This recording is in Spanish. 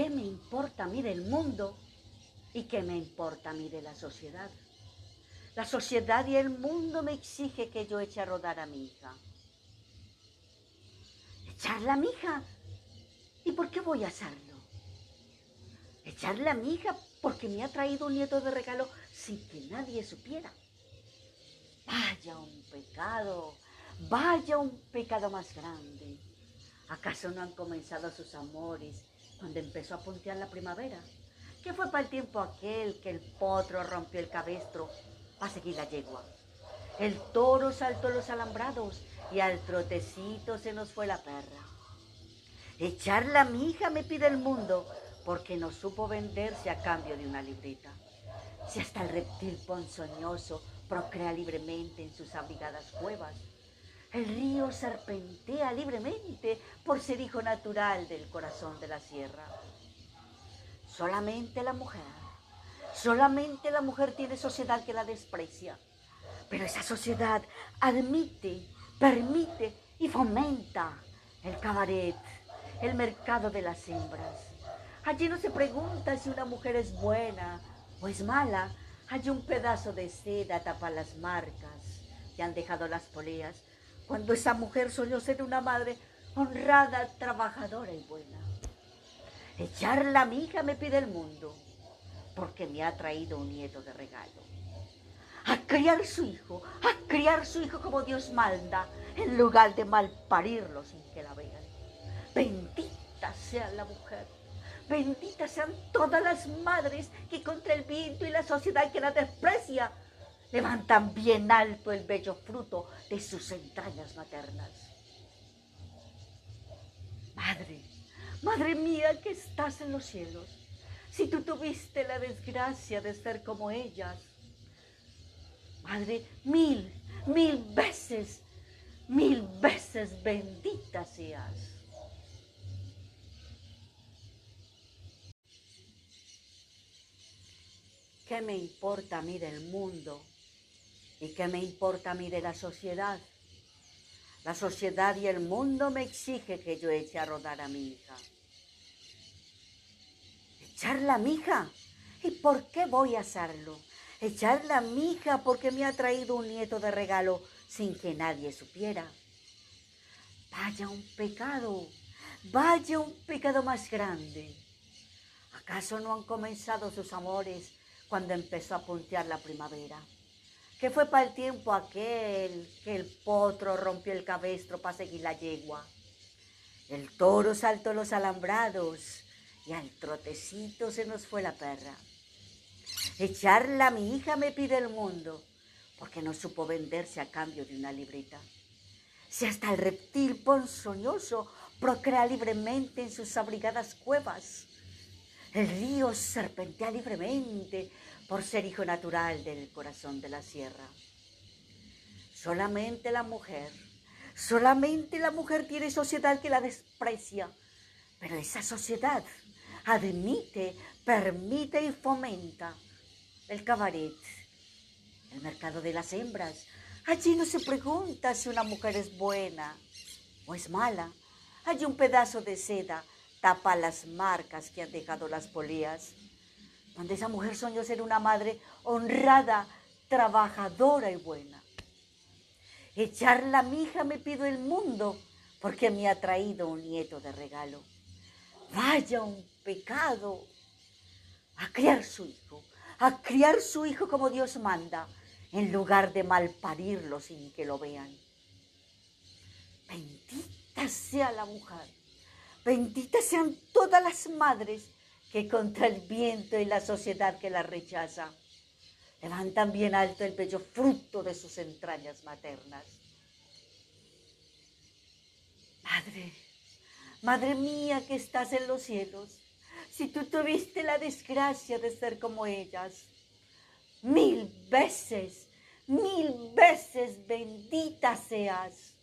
¿qué me importa a mí del mundo? ¿Y qué me importa a mí de la sociedad? La sociedad y el mundo me exige que yo eche a rodar a mi hija. ¿Echarla a mi hija? ¿Y por qué voy a hacerlo? Echarle a mi hija porque me ha traído un nieto de regalo sin que nadie supiera. Vaya un pecado, vaya un pecado más grande. ¿Acaso no han comenzado sus amores cuando empezó a puntear la primavera? ¿Qué fue para el tiempo aquel que el potro rompió el cabestro para seguir la yegua? El toro saltó los alambrados y al trotecito se nos fue la perra. Echarla mi hija me pide el mundo porque no supo venderse a cambio de una libreta. Si hasta el reptil ponzoñoso procrea libremente en sus abrigadas cuevas, el río serpentea libremente por ser hijo natural del corazón de la sierra. Solamente la mujer, solamente la mujer tiene sociedad que la desprecia. Pero esa sociedad admite, permite y fomenta el cabaret, el mercado de las hembras. Allí no se pregunta si una mujer es buena o es mala. Hay un pedazo de seda tapa las marcas que han dejado las poleas cuando esa mujer soñó ser una madre honrada, trabajadora y buena. Echarla a mi hija me pide el mundo porque me ha traído un nieto de regalo. A criar su hijo, a criar su hijo como Dios manda, en lugar de malparirlo sin que la vean. Bendita sea la mujer. Benditas sean todas las madres que contra el viento y la sociedad que la desprecia levantan bien alto el bello fruto de sus entrañas maternas. Madre, madre mía que estás en los cielos, si tú tuviste la desgracia de ser como ellas, madre, mil, mil veces, mil veces bendita seas. ¿Qué me importa a mí del mundo? ¿Y qué me importa a mí de la sociedad? La sociedad y el mundo me exige que yo eche a rodar a mi hija. ¿Echarla a mi hija? ¿Y por qué voy a hacerlo? Echarla a mi hija porque me ha traído un nieto de regalo sin que nadie supiera. Vaya un pecado, vaya un pecado más grande. ¿Acaso no han comenzado sus amores cuando empezó a puntear la primavera. Que fue para el tiempo aquel que el potro rompió el cabestro para seguir la yegua. El toro saltó los alambrados y al trotecito se nos fue la perra. Echarla mi hija me pide el mundo porque no supo venderse a cambio de una libreta. Si hasta el reptil ponzoñoso procrea libremente en sus abrigadas cuevas, el río serpentea libremente por ser hijo natural del corazón de la sierra. Solamente la mujer, solamente la mujer tiene sociedad que la desprecia, pero esa sociedad admite, permite y fomenta el cabaret, el mercado de las hembras. Allí no se pregunta si una mujer es buena o es mala. Hay un pedazo de seda tapa las marcas que han dejado las polías, donde esa mujer soñó ser una madre honrada, trabajadora y buena. Echar la mija me pido el mundo, porque me ha traído un nieto de regalo. Vaya un pecado a criar su hijo, a criar su hijo como Dios manda, en lugar de malparirlo sin que lo vean. Bendita sea la mujer Benditas sean todas las madres que contra el viento y la sociedad que las rechaza, levantan bien alto el bello fruto de sus entrañas maternas. Madre, Madre mía que estás en los cielos, si tú tuviste la desgracia de ser como ellas, mil veces, mil veces bendita seas